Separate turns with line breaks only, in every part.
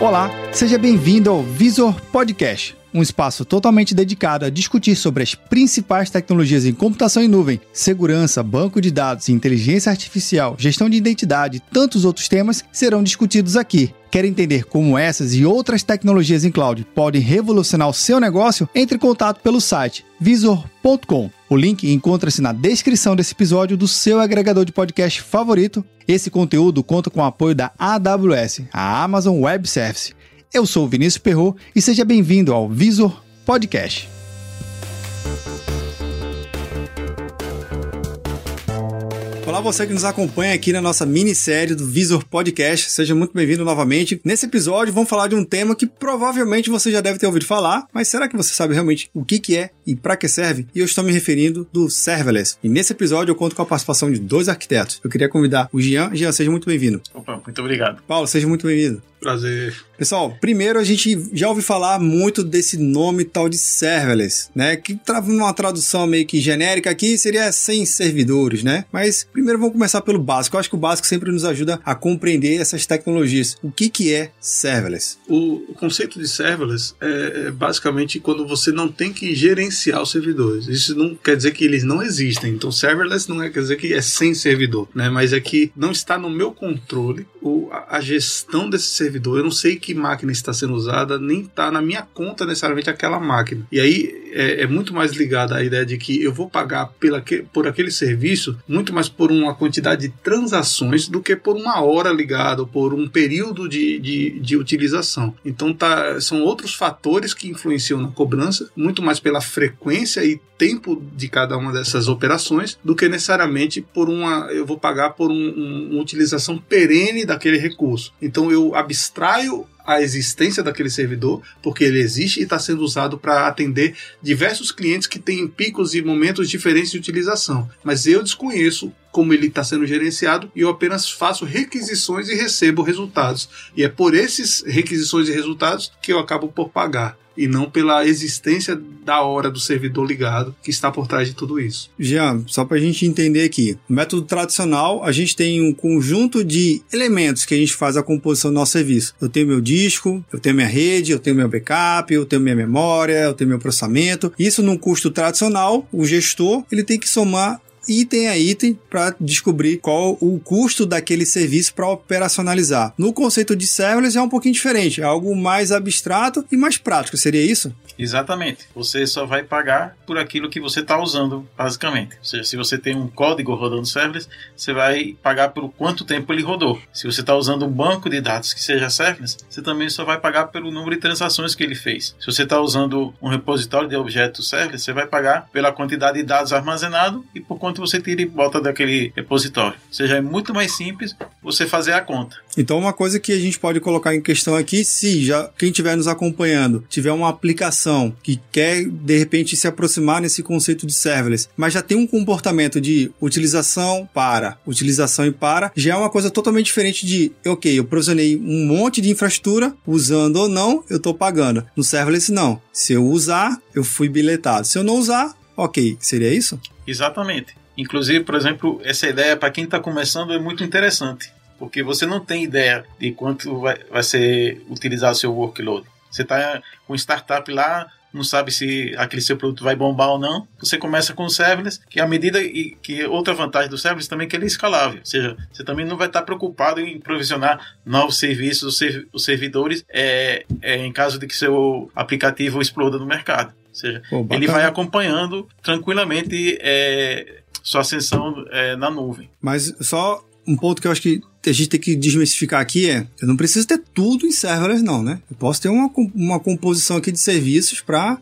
Olá, seja bem-vindo ao Visor Podcast, um espaço totalmente dedicado a discutir sobre as principais tecnologias em computação em nuvem, segurança, banco de dados, inteligência artificial, gestão de identidade e tantos outros temas serão discutidos aqui. Quer entender como essas e outras tecnologias em cloud podem revolucionar o seu negócio? Entre em contato pelo site visor.com. O link encontra-se na descrição desse episódio do seu agregador de podcast favorito. Esse conteúdo conta com o apoio da AWS, a Amazon Web Service. Eu sou o Vinícius Perro e seja bem-vindo ao Visor Podcast. Olá, você que nos acompanha aqui na nossa minissérie do Visor Podcast. Seja muito bem-vindo novamente. Nesse episódio, vamos falar de um tema que provavelmente você já deve ter ouvido falar, mas será que você sabe realmente o que, que é e para que serve? E eu estou me referindo do serverless. E nesse episódio eu conto com a participação de dois arquitetos. Eu queria convidar o Jean. Jean, seja muito bem-vindo.
Opa, muito obrigado.
Paulo, seja muito bem-vindo.
Prazer.
Pessoal, primeiro a gente já ouviu falar muito desse nome tal de serverless, né? Que trava uma tradução meio que genérica aqui seria sem servidores, né? Mas primeiro vamos começar pelo básico. Eu acho que o básico sempre nos ajuda a compreender essas tecnologias. O que, que é serverless?
O, o conceito de serverless é, é basicamente quando você não tem que gerenciar os servidores. Isso não quer dizer que eles não existem. Então, serverless não é, quer dizer que é sem servidor, né? Mas é que não está no meu controle o, a, gestão desse servidor eu não sei que máquina está sendo usada, nem está na minha conta necessariamente aquela máquina. E aí é, é, muito mais ligada à ideia de que eu vou pagar pela, por aquele serviço muito mais por uma quantidade de transações do que por uma hora ligada ou por um período de, de, de utilização. Então tá, são outros fatores que influenciam na cobrança, muito mais pela frequência e tempo de cada uma dessas operações do que necessariamente por uma eu vou pagar por um, um, uma utilização perene daquele recurso. Então eu abstraio a existência daquele servidor, porque ele existe e está sendo usado para atender diversos clientes que têm picos e momentos diferentes de utilização. Mas eu desconheço como ele está sendo gerenciado e eu apenas faço requisições e recebo resultados. E é por esses requisições e resultados que eu acabo por pagar e não pela existência da hora do servidor ligado que está por trás de tudo isso.
Jean, só para a gente entender aqui, método tradicional a gente tem um conjunto de elementos que a gente faz a composição do nosso serviço. Eu tenho meu disco, eu tenho minha rede, eu tenho meu backup, eu tenho minha memória, eu tenho meu processamento. Isso num custo tradicional, o gestor ele tem que somar item a item para descobrir qual o custo daquele serviço para operacionalizar. No conceito de serverless é um pouquinho diferente, é algo mais abstrato e mais prático, seria isso?
Exatamente. Você só vai pagar por aquilo que você está usando, basicamente. Ou seja, se você tem um código rodando serverless, você vai pagar por quanto tempo ele rodou. Se você está usando um banco de dados que seja serverless, você também só vai pagar pelo número de transações que ele fez. Se você está usando um repositório de objetos serverless, você vai pagar pela quantidade de dados armazenados e por quanto você tira e bota daquele repositório. Ou seja, é muito mais simples você fazer a conta.
Então, uma coisa que a gente pode colocar em questão aqui, se já quem estiver nos acompanhando tiver uma aplicação que quer de repente se aproximar nesse conceito de serverless, mas já tem um comportamento de utilização para, utilização e para, já é uma coisa totalmente diferente de, ok, eu provisionei um monte de infraestrutura, usando ou não, eu estou pagando. No serverless não. Se eu usar, eu fui biletado. Se eu não usar, ok, seria isso?
Exatamente. Inclusive, por exemplo, essa ideia para quem está começando é muito interessante, porque você não tem ideia de quanto vai, vai ser utilizado o seu workload. Você está com startup lá, não sabe se aquele seu produto vai bombar ou não. Você começa com o serverless, que à medida que outra vantagem do serverless também é que ele é escalável. Ou seja, você também não vai estar preocupado em provisionar novos serviços, os servidores, é, é, em caso de que seu aplicativo exploda no mercado. Ou seja, Pô, ele vai acompanhando tranquilamente é, sua ascensão é, na nuvem.
Mas só um ponto que eu acho que a gente tem que desmistificar aqui é, eu não preciso ter tudo em serverless não, né? Eu posso ter uma, uma composição aqui de serviços para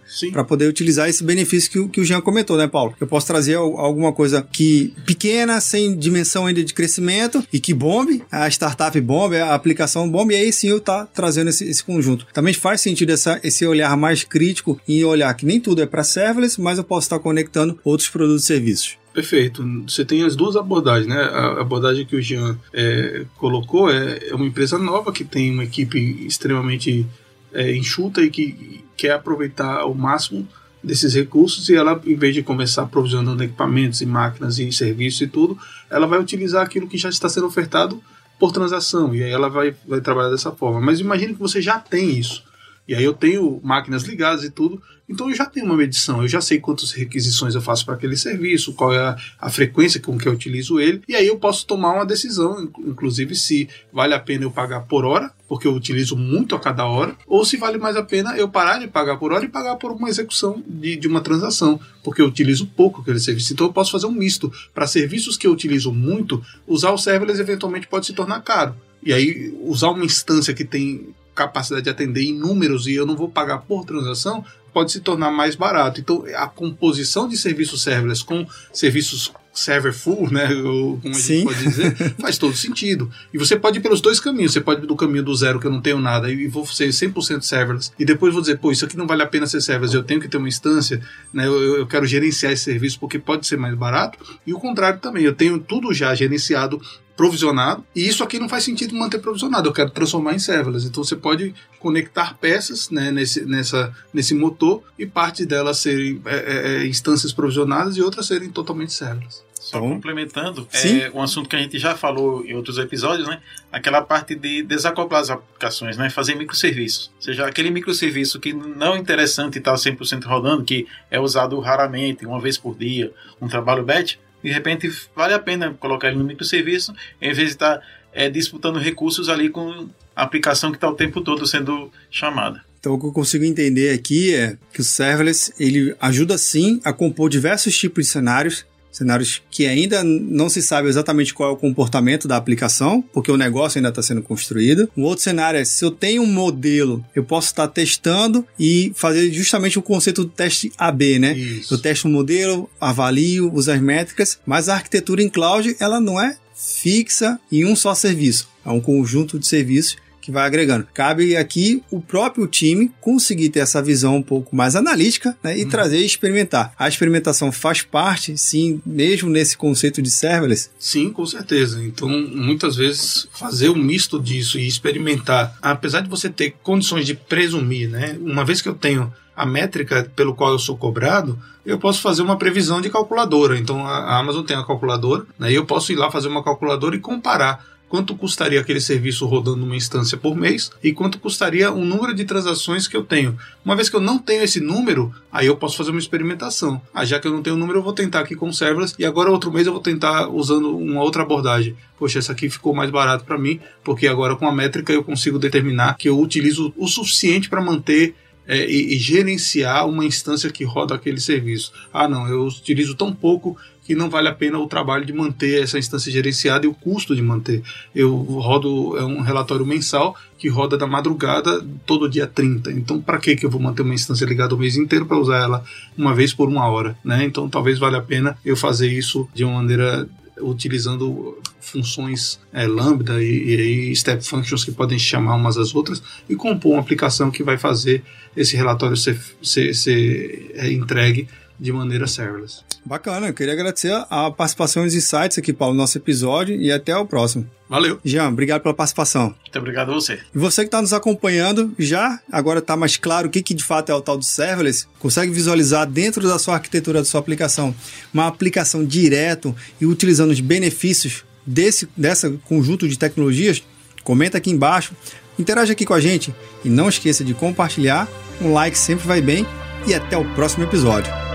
poder utilizar esse benefício que, que o Jean comentou, né, Paulo? Eu posso trazer alguma coisa que pequena, sem dimensão ainda de crescimento e que bombe, a startup bombe, a aplicação bombe, e aí sim eu tá trazendo esse, esse conjunto. Também faz sentido essa, esse olhar mais crítico em olhar que nem tudo é para serverless, mas eu posso estar conectando outros produtos e serviços.
Perfeito. Você tem as duas abordagens, né? A abordagem que o Jean é, colocou é, é, uma empresa nova que tem uma equipe extremamente é, enxuta e que quer aproveitar o máximo desses recursos e ela, em vez de começar provisionando equipamentos e máquinas e serviços e tudo, ela vai utilizar aquilo que já está sendo ofertado por transação, e aí ela vai, vai trabalhar dessa forma. Mas imagine que você já tem isso. E aí eu tenho máquinas ligadas e tudo, então eu já tenho uma medição, eu já sei quantas requisições eu faço para aquele serviço, qual é a, a, frequência com que eu utilizo ele, e aí eu posso tomar uma decisão, inclusive se vale a pena eu pagar por hora, porque eu utilizo muito a cada hora, ou se vale mais a pena eu parar de pagar por hora e pagar por uma execução de, de uma transação, porque eu utilizo pouco aquele serviço. Então eu posso fazer um misto. Para serviços que eu utilizo muito, usar o serverless eventualmente pode se tornar caro. E aí, usar uma instância que tem capacidade de atender em números e eu não vou pagar por transação, pode se tornar mais barato. Então, a composição de serviços serverless com serviços server full, né, ou como a Sim. gente pode dizer, faz todo sentido. E você pode ir pelos dois caminhos. Você pode ir do caminho do zero, que eu não tenho nada, e vou ser 100% serverless, e depois vou dizer, pô, isso aqui não vale a pena ser serverless, eu tenho que ter uma instância, né, eu, eu quero gerenciar esse serviço porque pode ser mais barato. E o contrário também, eu tenho tudo já gerenciado provisionado, e isso aqui não faz sentido manter provisionado, eu quero transformar em serverless. Então você pode conectar peças né, nesse, nessa, nesse motor e parte delas serem é, é, é instâncias provisionadas e outras serem totalmente serverless.
Só então, complementando, é um assunto que a gente já falou em outros episódios, né? Aquela parte de desacoplar as aplicações, né? Fazer microserviços. Ou seja, aquele microserviço que não é interessante estar 100% rodando, que é usado raramente, uma vez por dia, um trabalho batch, de repente vale a pena colocar ele no microserviço, em vez de estar é, disputando recursos ali com a aplicação que está o tempo todo sendo chamada.
Então o que eu consigo entender aqui é que o serverless ele ajuda sim a compor diversos tipos de cenários cenários que ainda não se sabe exatamente qual é o comportamento da aplicação, porque o negócio ainda está sendo construído. Um outro cenário é se eu tenho um modelo, eu posso estar testando e fazer justamente o conceito do teste AB, né? Isso. Eu testo um modelo, avalio, uso as métricas, mas a arquitetura em cloud ela não é fixa em um só serviço. É um conjunto de serviços que vai agregando. Cabe aqui o próprio time conseguir ter essa visão um pouco mais analítica né, e uhum. trazer e experimentar. A experimentação faz parte, sim, mesmo nesse conceito de serverless?
Sim, com certeza. Então, muitas vezes, fazer um misto disso e experimentar, apesar de você ter condições de presumir, né? Uma vez que eu tenho a métrica pelo qual eu sou cobrado, eu posso fazer uma previsão de calculadora. Então a Amazon tem a calculadora, né, e eu posso ir lá fazer uma calculadora e comparar quanto custaria aquele serviço rodando uma instância por mês e quanto custaria o número de transações que eu tenho. Uma vez que eu não tenho esse número, aí eu posso fazer uma experimentação. Ah, já que eu não tenho o número, eu vou tentar aqui com serverless e agora outro mês eu vou tentar usando uma outra abordagem. Poxa, essa aqui ficou mais barato para mim, porque agora com a métrica eu consigo determinar que eu utilizo o suficiente para manter é, e, e, gerenciar uma instância que roda aquele serviço. Ah, não, eu utilizo tão pouco que não vale a pena o trabalho de manter essa instância gerenciada e o custo de manter. Eu rodo é um relatório mensal que roda da madrugada todo dia 30. Então, para que eu vou manter uma instância ligada o mês inteiro para usar ela uma vez por uma hora, né? Então, talvez valha a pena eu fazer isso de uma maneira utilizando funções é, lambda e, e, step functions que podem chamar umas às outras e compor uma aplicação que vai fazer esse relatório ser, ser, ser é, entregue de maneira serverless.
Bacana, eu queria agradecer a participação e os insights aqui para o nosso episódio e até o próximo.
Valeu.
Jean, obrigado pela participação.
Muito obrigado a você.
E você que está nos acompanhando, já agora está mais claro o que, que de fato é o tal do serverless, consegue visualizar dentro da sua arquitetura, da sua aplicação, uma aplicação direto e utilizando os benefícios desse dessa conjunto de tecnologias? Comenta aqui embaixo, interage aqui com a gente e não esqueça de compartilhar. Um like sempre vai bem e até o próximo episódio.